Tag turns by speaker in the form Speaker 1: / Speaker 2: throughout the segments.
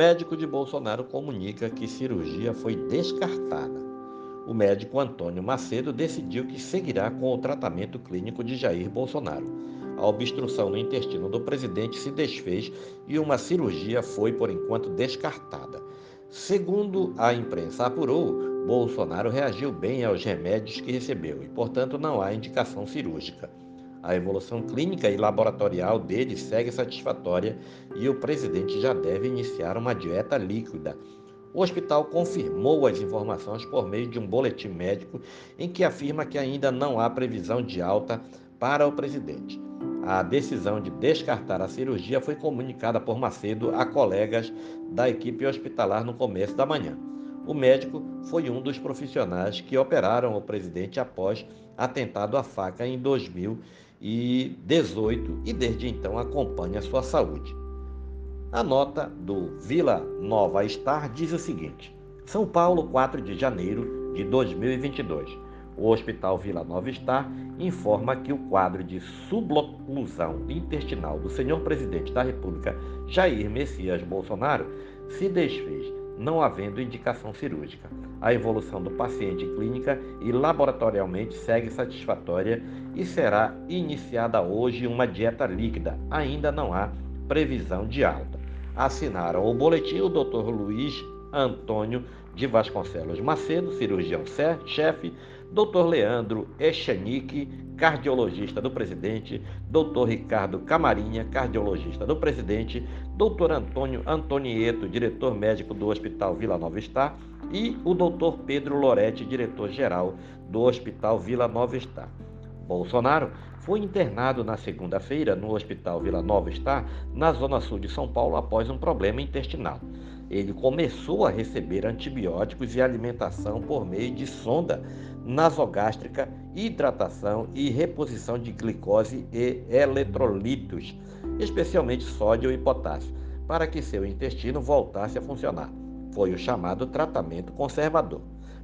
Speaker 1: Médico de Bolsonaro comunica que cirurgia foi descartada. O médico Antônio Macedo decidiu que seguirá com o tratamento clínico de Jair Bolsonaro. A obstrução no intestino do presidente se desfez e uma cirurgia foi, por enquanto, descartada. Segundo a imprensa apurou, Bolsonaro reagiu bem aos remédios que recebeu e, portanto, não há indicação cirúrgica. A evolução clínica e laboratorial dele segue satisfatória e o presidente já deve iniciar uma dieta líquida. O hospital confirmou as informações por meio de um boletim médico em que afirma que ainda não há previsão de alta para o presidente. A decisão de descartar a cirurgia foi comunicada por Macedo a colegas da equipe hospitalar no começo da manhã. O médico foi um dos profissionais que operaram o presidente após atentado à faca em 2000 2018 e desde então acompanha sua saúde. A nota do Vila Nova Star diz o seguinte: São Paulo, 4 de janeiro de 2022. O Hospital Vila Nova Star informa que o quadro de suboclusão intestinal do senhor presidente da República, Jair Messias Bolsonaro, se desfez não havendo indicação cirúrgica. A evolução do paciente clínica e laboratorialmente segue satisfatória e será iniciada hoje uma dieta líquida. Ainda não há previsão de alta. Assinaram o boletim o Dr. Luiz Antônio de Vasconcelos Macedo, cirurgião-chefe, Dr. Leandro Echenique, cardiologista do presidente, Dr. Ricardo Camarinha, cardiologista do presidente, Dr. Antônio Antonieto, diretor médico do Hospital Vila Nova Star, e o Dr. Pedro Loretti, diretor-geral do Hospital Vila Nova Star. Bolsonaro foi internado na segunda-feira no Hospital Vila Nova Star, na zona sul de São Paulo, após um problema intestinal ele começou a receber antibióticos e alimentação por meio de sonda nasogástrica, hidratação e reposição de glicose e eletrolitos, especialmente sódio e potássio, para que seu intestino voltasse a funcionar. Foi o chamado tratamento conservador.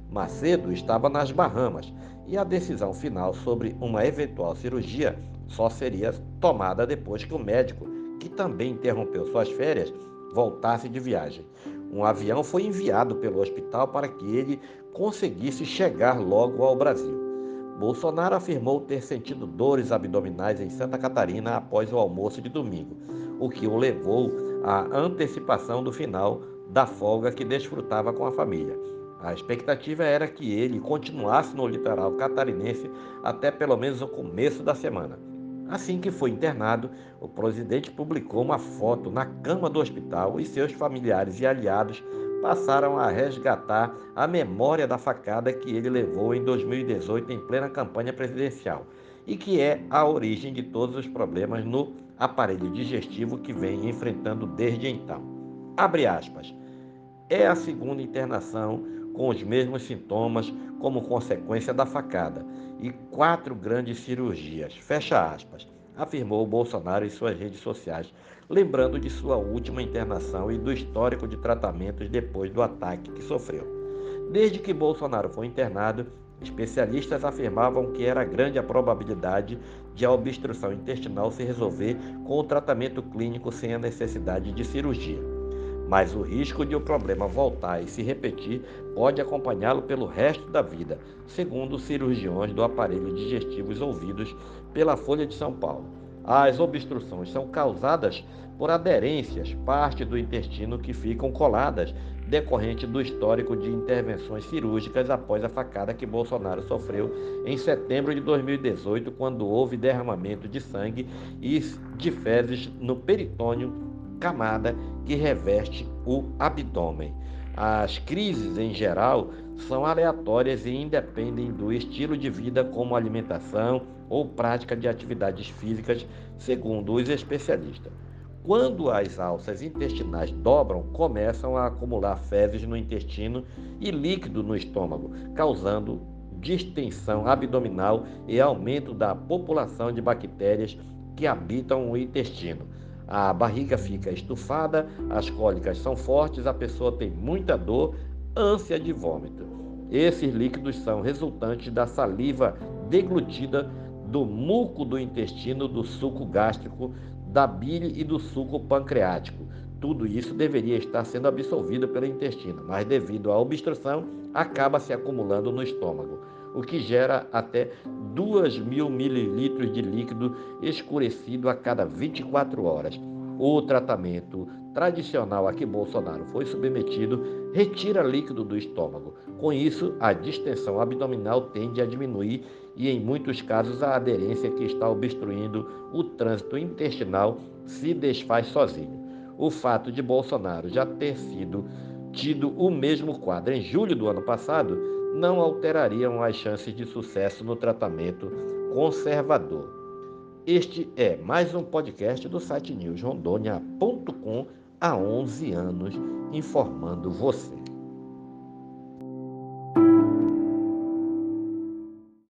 Speaker 1: Macedo estava nas Bahamas e a decisão final sobre uma eventual cirurgia só seria tomada depois que o médico, que também interrompeu suas férias, voltasse de viagem. Um avião foi enviado pelo hospital para que ele conseguisse chegar logo ao Brasil. Bolsonaro afirmou ter sentido dores abdominais em Santa Catarina após o almoço de domingo, o que o levou à antecipação do final da folga que desfrutava com a família. A expectativa era que ele continuasse no litoral catarinense até pelo menos o começo da semana. Assim que foi internado, o presidente publicou uma foto na cama do hospital e seus familiares e aliados passaram a resgatar a memória da facada que ele levou em 2018 em plena campanha presidencial e que é a origem de todos os problemas no aparelho digestivo que vem enfrentando desde então. Abre aspas. É a segunda internação com os mesmos sintomas como consequência da facada e quatro grandes cirurgias. Fecha aspas, afirmou Bolsonaro em suas redes sociais, lembrando de sua última internação e do histórico de tratamentos depois do ataque que sofreu. Desde que Bolsonaro foi internado, especialistas afirmavam que era grande a probabilidade de a obstrução intestinal se resolver com o tratamento clínico sem a necessidade de cirurgia mas o risco de o problema voltar e se repetir pode acompanhá-lo pelo resto da vida, segundo cirurgiões do aparelho digestivo ouvidos pela Folha de São Paulo. As obstruções são causadas por aderências, parte do intestino que ficam coladas, decorrente do histórico de intervenções cirúrgicas após a facada que Bolsonaro sofreu em setembro de 2018, quando houve derramamento de sangue e de fezes no peritônio camada que reveste o abdômen. As crises, em geral, são aleatórias e independem do estilo de vida, como alimentação ou prática de atividades físicas, segundo os especialistas. Quando as alças intestinais dobram, começam a acumular fezes no intestino e líquido no estômago, causando distensão abdominal e aumento da população de bactérias que habitam o intestino. A barriga fica estufada, as cólicas são fortes, a pessoa tem muita dor, ânsia de vômito. Esses líquidos são resultantes da saliva deglutida, do muco do intestino, do suco gástrico, da bile e do suco pancreático. Tudo isso deveria estar sendo absorvido pelo intestino, mas devido à obstrução, acaba se acumulando no estômago, o que gera até 2 mil mililitros de líquido escurecido a cada 24 horas. O tratamento tradicional a que Bolsonaro foi submetido retira líquido do estômago. Com isso, a distensão abdominal tende a diminuir e, em muitos casos, a aderência que está obstruindo o trânsito intestinal se desfaz sozinho. O fato de Bolsonaro já ter sido tido o mesmo quadro em julho do ano passado não alterariam as chances de sucesso no tratamento conservador. Este é mais um podcast do site newsrondônia.com há 11 anos, informando você.